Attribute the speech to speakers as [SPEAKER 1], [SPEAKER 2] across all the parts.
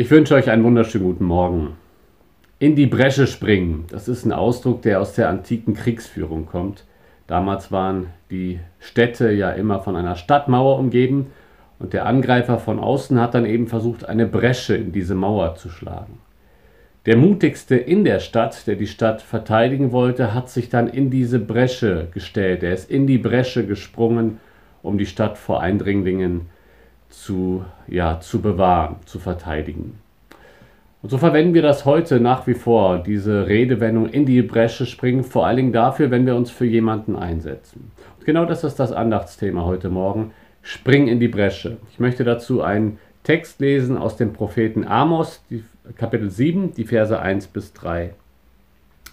[SPEAKER 1] Ich wünsche euch einen wunderschönen guten Morgen. In die Bresche springen, das ist ein Ausdruck, der aus der antiken Kriegsführung kommt. Damals waren die Städte ja immer von einer Stadtmauer umgeben und der Angreifer von außen hat dann eben versucht, eine Bresche in diese Mauer zu schlagen. Der mutigste in der Stadt, der die Stadt verteidigen wollte, hat sich dann in diese Bresche gestellt. Er ist in die Bresche gesprungen, um die Stadt vor Eindringlingen zu zu, ja, zu bewahren, zu verteidigen. Und so verwenden wir das heute nach wie vor, diese Redewendung in die Bresche springen, vor allen Dingen dafür, wenn wir uns für jemanden einsetzen. Und genau das ist das Andachtsthema heute Morgen. Spring in die Bresche. Ich möchte dazu einen Text lesen aus dem Propheten Amos, die, Kapitel 7, die Verse 1 bis 3.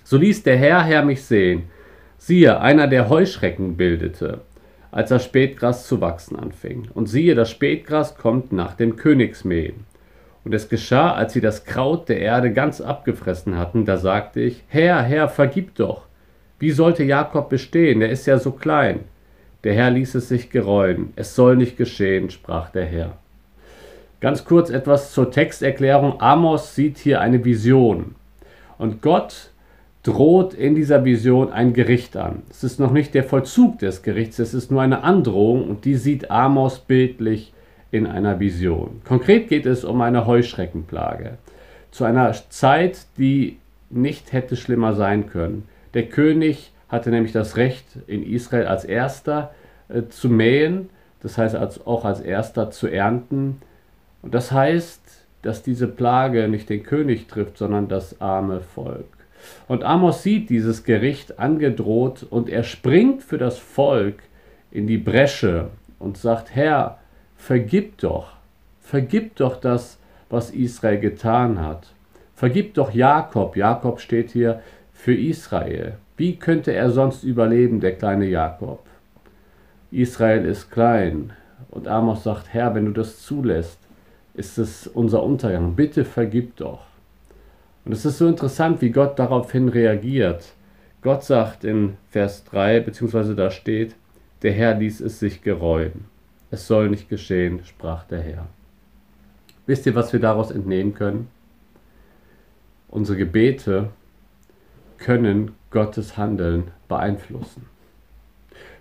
[SPEAKER 1] So ließ der Herr, Herr mich sehen. Siehe, einer, der Heuschrecken bildete als das Spätgras zu wachsen anfing. Und siehe, das Spätgras kommt nach dem Königsmähen. Und es geschah, als sie das Kraut der Erde ganz abgefressen hatten, da sagte ich, Herr, Herr, vergib doch. Wie sollte Jakob bestehen? Er ist ja so klein. Der Herr ließ es sich gereuen. Es soll nicht geschehen, sprach der Herr. Ganz kurz etwas zur Texterklärung. Amos sieht hier eine Vision. Und Gott droht in dieser Vision ein Gericht an. Es ist noch nicht der Vollzug des Gerichts, es ist nur eine Androhung und die sieht Amos bildlich in einer Vision. Konkret geht es um eine Heuschreckenplage. Zu einer Zeit, die nicht hätte schlimmer sein können. Der König hatte nämlich das Recht, in Israel als erster äh, zu mähen, das heißt als, auch als erster zu ernten. Und das heißt, dass diese Plage nicht den König trifft, sondern das arme Volk. Und Amos sieht dieses Gericht angedroht und er springt für das Volk in die Bresche und sagt, Herr, vergib doch, vergib doch das, was Israel getan hat. Vergib doch Jakob. Jakob steht hier für Israel. Wie könnte er sonst überleben, der kleine Jakob? Israel ist klein. Und Amos sagt, Herr, wenn du das zulässt, ist es unser Untergang. Bitte vergib doch. Und es ist so interessant, wie Gott daraufhin reagiert. Gott sagt in Vers 3, beziehungsweise da steht, der Herr ließ es sich gereuen. Es soll nicht geschehen, sprach der Herr. Wisst ihr, was wir daraus entnehmen können? Unsere Gebete können Gottes Handeln beeinflussen.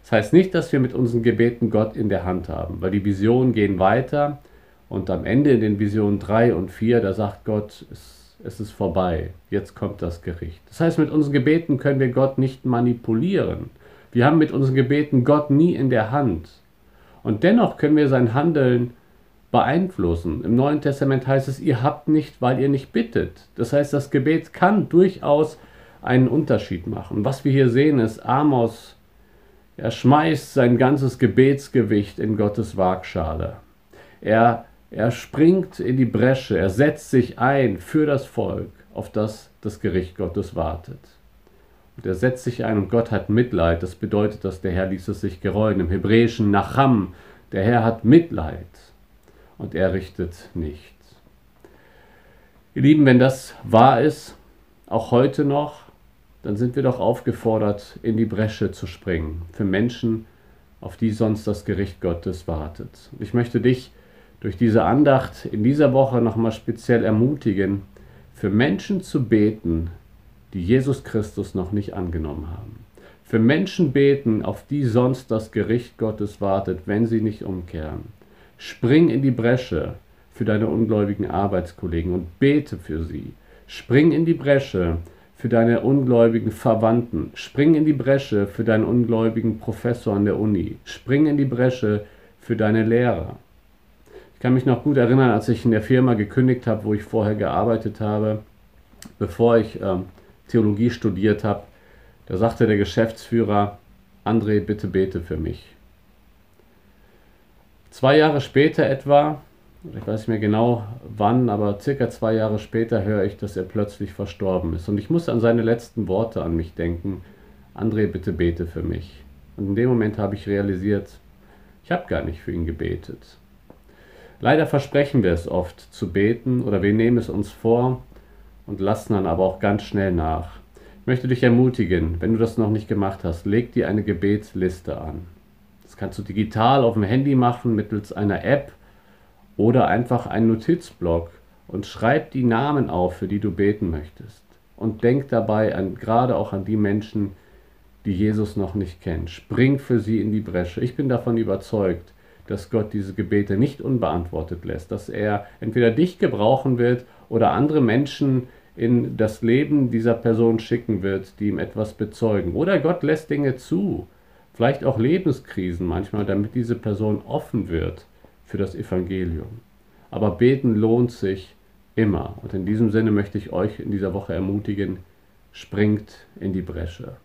[SPEAKER 1] Das heißt nicht, dass wir mit unseren Gebeten Gott in der Hand haben, weil die Visionen gehen weiter und am Ende in den Visionen 3 und 4, da sagt Gott, es es ist vorbei, jetzt kommt das Gericht. Das heißt, mit unseren Gebeten können wir Gott nicht manipulieren. Wir haben mit unseren Gebeten Gott nie in der Hand. Und dennoch können wir sein Handeln beeinflussen. Im Neuen Testament heißt es, ihr habt nicht, weil ihr nicht bittet. Das heißt, das Gebet kann durchaus einen Unterschied machen. Was wir hier sehen ist, Amos, er schmeißt sein ganzes Gebetsgewicht in Gottes Waagschale. Er er springt in die Bresche, er setzt sich ein für das Volk, auf das das Gericht Gottes wartet. Und er setzt sich ein und Gott hat Mitleid. Das bedeutet, dass der Herr ließ es sich gereuen. Im Hebräischen Nacham, der Herr hat Mitleid und er richtet nicht. Ihr Lieben, wenn das wahr ist, auch heute noch, dann sind wir doch aufgefordert, in die Bresche zu springen für Menschen, auf die sonst das Gericht Gottes wartet. Ich möchte dich durch diese Andacht in dieser Woche nochmal speziell ermutigen, für Menschen zu beten, die Jesus Christus noch nicht angenommen haben. Für Menschen beten, auf die sonst das Gericht Gottes wartet, wenn sie nicht umkehren. Spring in die Bresche für deine ungläubigen Arbeitskollegen und bete für sie. Spring in die Bresche für deine ungläubigen Verwandten. Spring in die Bresche für deinen ungläubigen Professor an der Uni. Spring in die Bresche für deine Lehrer kann mich noch gut erinnern, als ich in der Firma gekündigt habe, wo ich vorher gearbeitet habe, bevor ich ähm, Theologie studiert habe. Da sagte der Geschäftsführer, André, bitte bete für mich. Zwei Jahre später etwa, ich weiß nicht mehr genau wann, aber circa zwei Jahre später höre ich, dass er plötzlich verstorben ist. Und ich muss an seine letzten Worte an mich denken. André, bitte bete für mich. Und in dem Moment habe ich realisiert, ich habe gar nicht für ihn gebetet. Leider versprechen wir es oft zu beten oder wir nehmen es uns vor und lassen dann aber auch ganz schnell nach. Ich möchte dich ermutigen, wenn du das noch nicht gemacht hast, leg dir eine Gebetsliste an. Das kannst du digital auf dem Handy machen mittels einer App oder einfach einen Notizblock und schreib die Namen auf, für die du beten möchtest. Und denk dabei an, gerade auch an die Menschen, die Jesus noch nicht kennen. Spring für sie in die Bresche. Ich bin davon überzeugt, dass Gott diese Gebete nicht unbeantwortet lässt, dass er entweder dich gebrauchen wird oder andere Menschen in das Leben dieser Person schicken wird, die ihm etwas bezeugen. Oder Gott lässt Dinge zu, vielleicht auch Lebenskrisen manchmal, damit diese Person offen wird für das Evangelium. Aber beten lohnt sich immer. Und in diesem Sinne möchte ich euch in dieser Woche ermutigen, springt in die Bresche.